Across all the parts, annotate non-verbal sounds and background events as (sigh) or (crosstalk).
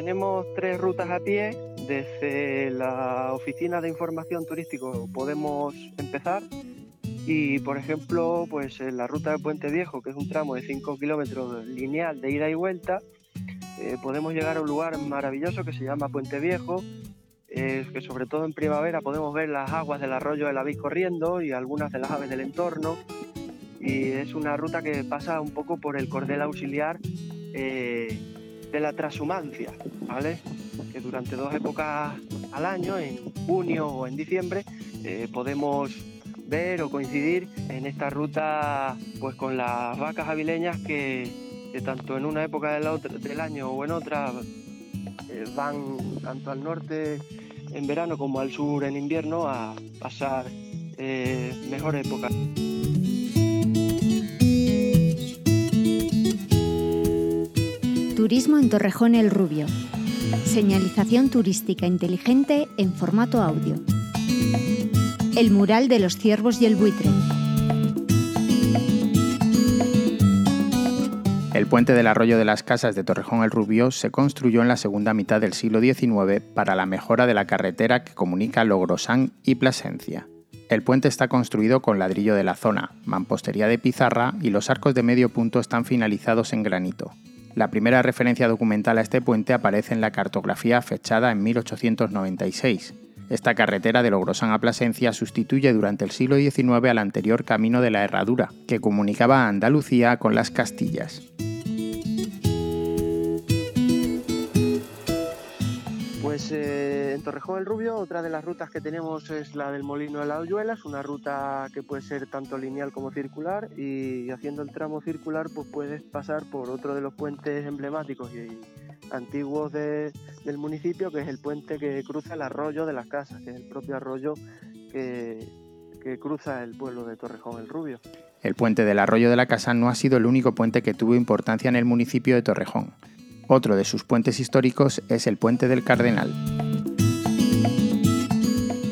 tenemos tres rutas a pie. Desde la oficina de información turístico podemos empezar y, por ejemplo, pues en la ruta de Puente Viejo, que es un tramo de 5 kilómetros lineal de ida y vuelta, eh, podemos llegar a un lugar maravilloso que se llama Puente Viejo, que sobre todo en primavera podemos ver las aguas del arroyo de la Vid corriendo y algunas de las aves del entorno. Y es una ruta que pasa un poco por el cordel auxiliar eh, de la transhumancia, ¿vale? Que durante dos épocas al año, en junio o en diciembre, eh, podemos ver o coincidir en esta ruta pues con las vacas avileñas que, tanto en una época del año o en otra eh, van tanto al norte en verano como al sur en invierno a pasar eh, mejor época. Turismo en Torrejón el Rubio. Señalización turística inteligente en formato audio. El mural de los ciervos y el buitre. El puente del arroyo de las Casas de Torrejón el Rubio se construyó en la segunda mitad del siglo XIX para la mejora de la carretera que comunica Logrosán y Plasencia. El puente está construido con ladrillo de la zona, mampostería de pizarra y los arcos de medio punto están finalizados en granito. La primera referencia documental a este puente aparece en la cartografía fechada en 1896. Esta carretera de Logrosán a Plasencia sustituye durante el siglo XIX al anterior camino de la Herradura, que comunicaba a Andalucía con las Castillas. Pues eh, en Torrejón el Rubio, otra de las rutas que tenemos es la del Molino de la Oyuela, es una ruta que puede ser tanto lineal como circular y haciendo el tramo circular pues puedes pasar por otro de los puentes emblemáticos y antiguos del municipio, que es el puente que cruza el arroyo de las casas, que es el propio arroyo que, que cruza el pueblo de Torrejón el Rubio. El puente del arroyo de la casa no ha sido el único puente que tuvo importancia en el municipio de Torrejón. Otro de sus puentes históricos es el Puente del Cardenal.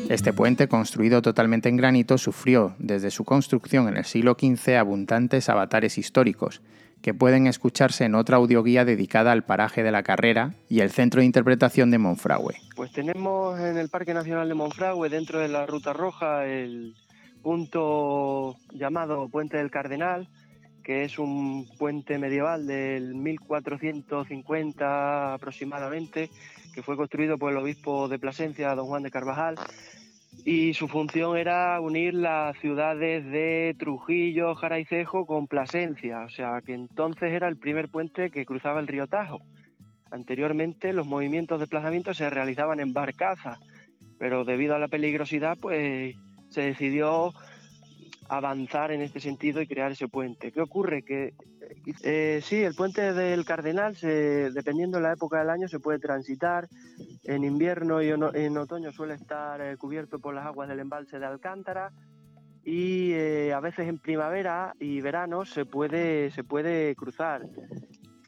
Este puente, construido totalmente en granito, sufrió desde su construcción en el siglo XV abundantes avatares históricos, que pueden escucharse en otra audioguía dedicada al paraje de la carrera y el centro de interpretación de Monfragüe. Pues tenemos en el Parque Nacional de Monfragüe, dentro de la Ruta Roja, el punto llamado Puente del Cardenal, que es un puente medieval del 1450 aproximadamente, que fue construido por el obispo de Plasencia, don Juan de Carvajal, y su función era unir las ciudades de Trujillo, Jaraicejo con Plasencia, o sea que entonces era el primer puente que cruzaba el río Tajo. Anteriormente los movimientos de desplazamiento se realizaban en barcazas, pero debido a la peligrosidad pues se decidió avanzar en este sentido y crear ese puente. ¿Qué ocurre? Que eh, sí, el puente del Cardenal, se, dependiendo de la época del año, se puede transitar. En invierno y en otoño suele estar eh, cubierto por las aguas del embalse de Alcántara y eh, a veces en primavera y verano se puede, se puede cruzar.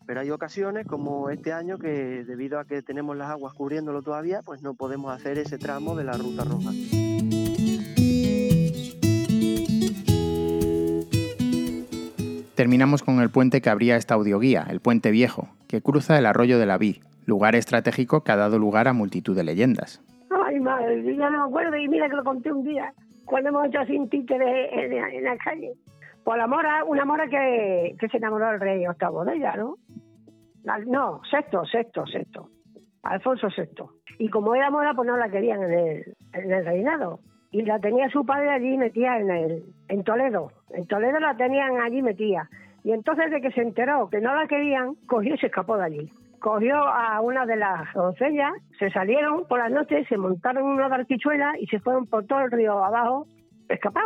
Pero hay ocasiones como este año que debido a que tenemos las aguas cubriéndolo todavía, pues no podemos hacer ese tramo de la ruta roja. Terminamos con el puente que abría esta audioguía, el Puente Viejo, que cruza el arroyo de la Vi, lugar estratégico que ha dado lugar a multitud de leyendas. Ay, madre, yo no me acuerdo y mira que lo conté un día, cuando hemos hecho sin títeres en, en, la calle. Por la mora, una mora que, se enamoró del rey Octavo de ella, ¿no? No, sexto, sexto, sexto. Alfonso VI. Y como era mora, pues no la querían en el reinado y la tenía su padre allí metida en, el, en Toledo. En Toledo la tenían allí metida. Y entonces de que se enteró que no la querían, cogió y se escapó de allí. Cogió a una de las doncellas, se salieron por la noche, se montaron en una barquichuela y se fueron por todo el río abajo,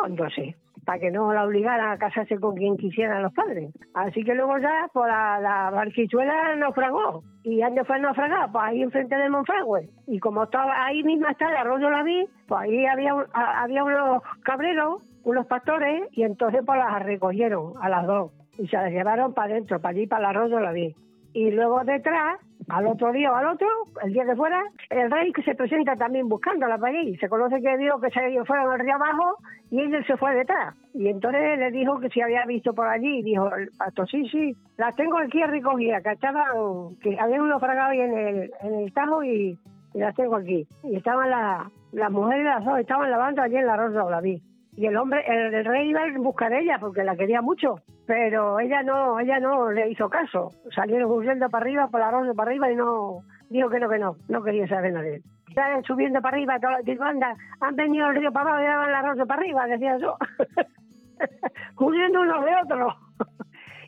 entonces para que no la obligaran a casarse con quien quisieran los padres. Así que luego ya, por pues, la, la barquichuela naufragó. ¿Y dónde fue naufragar? Pues ahí enfrente del Monfragüe. Y como estaba ahí misma está el arroyo la vi, pues ahí había, había unos cabreros, unos pastores, y entonces pues las recogieron a las dos. Y se las llevaron para adentro, para allí, para el arroyo la vi. Y luego detrás, Al otro día o al otro, el día que fuera, el rey que se presenta también buscándola para allí. Se conoce que dijo que se fueron al río abajo y él se fue detrás. Y entonces le dijo que si había visto por allí. Dijo el pastor, sí, sí, las tengo aquí recogidas, que estaban, que habían naufragado ahí en el, en el Tajo y, las tengo aquí. Y estaban las, las mujeres las dos, estaban lavando allí en la Rosa la vi. Y el hombre, el, rey iba a buscar a ella porque la quería mucho, pero ella no, ella no le hizo caso. Salieron huyendo para arriba, por la rosa para arriba y no, dijo que no, que no, no quería saber nada de. Ya subiendo para arriba, todas las anda, han venido el río para abajo y daban la rosa para arriba, decía yo. (laughs) huyendo unos de otros.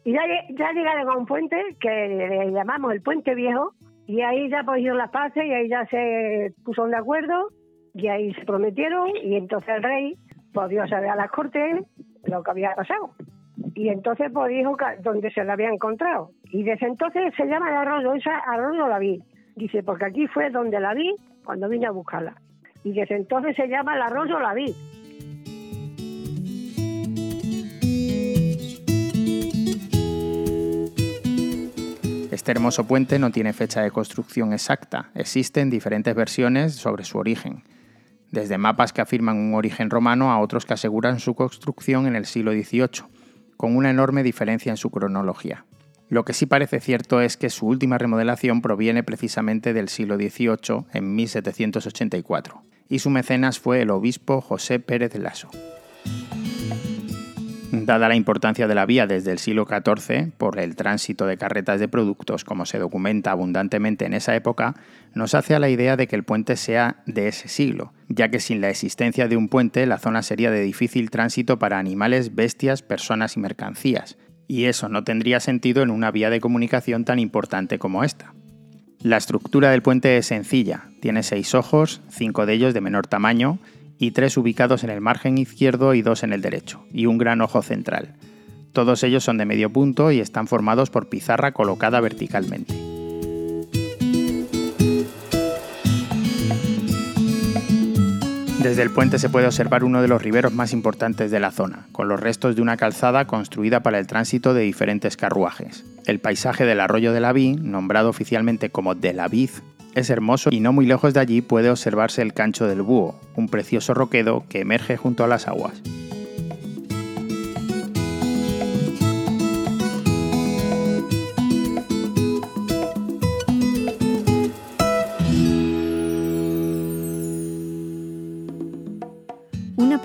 y ya, ya llegaron a un puente que llamamos el Puente Viejo, y ahí ya pusieron las paces y ahí ya se pusieron de acuerdo y ahí se prometieron y entonces el rey pues saber a las cortes lo que había pasado. Y entonces pues dijo dónde se la había encontrado. Y desde entonces se llama el arroyo, esa arroyo la vi. Dice, porque aquí fue donde la vi cuando vine a buscarla. Y desde entonces se llama el arroyo la vi. Este hermoso puente no tiene fecha de construcción exacta. Existen diferentes versiones sobre su origen desde mapas que afirman un origen romano a otros que aseguran su construcción en el siglo XVIII, con una enorme diferencia en su cronología. Lo que sí parece cierto es que su última remodelación proviene precisamente del siglo XVIII, en 1784, y su mecenas fue el obispo José Pérez Lasso. Dada la importancia de la vía desde el siglo XIV por el tránsito de carretas de productos, como se documenta abundantemente en esa época, nos hace a la idea de que el puente sea de ese siglo, ya que sin la existencia de un puente la zona sería de difícil tránsito para animales, bestias, personas y mercancías, y eso no tendría sentido en una vía de comunicación tan importante como esta. La estructura del puente es sencilla, tiene seis ojos, cinco de ellos de menor tamaño, y tres ubicados en el margen izquierdo y dos en el derecho, y un gran ojo central. Todos ellos son de medio punto y están formados por pizarra colocada verticalmente. Desde el puente se puede observar uno de los riberos más importantes de la zona, con los restos de una calzada construida para el tránsito de diferentes carruajes. El paisaje del arroyo de la Ví, nombrado oficialmente como de la Viz, es hermoso y no muy lejos de allí puede observarse el cancho del búho, un precioso roquedo que emerge junto a las aguas.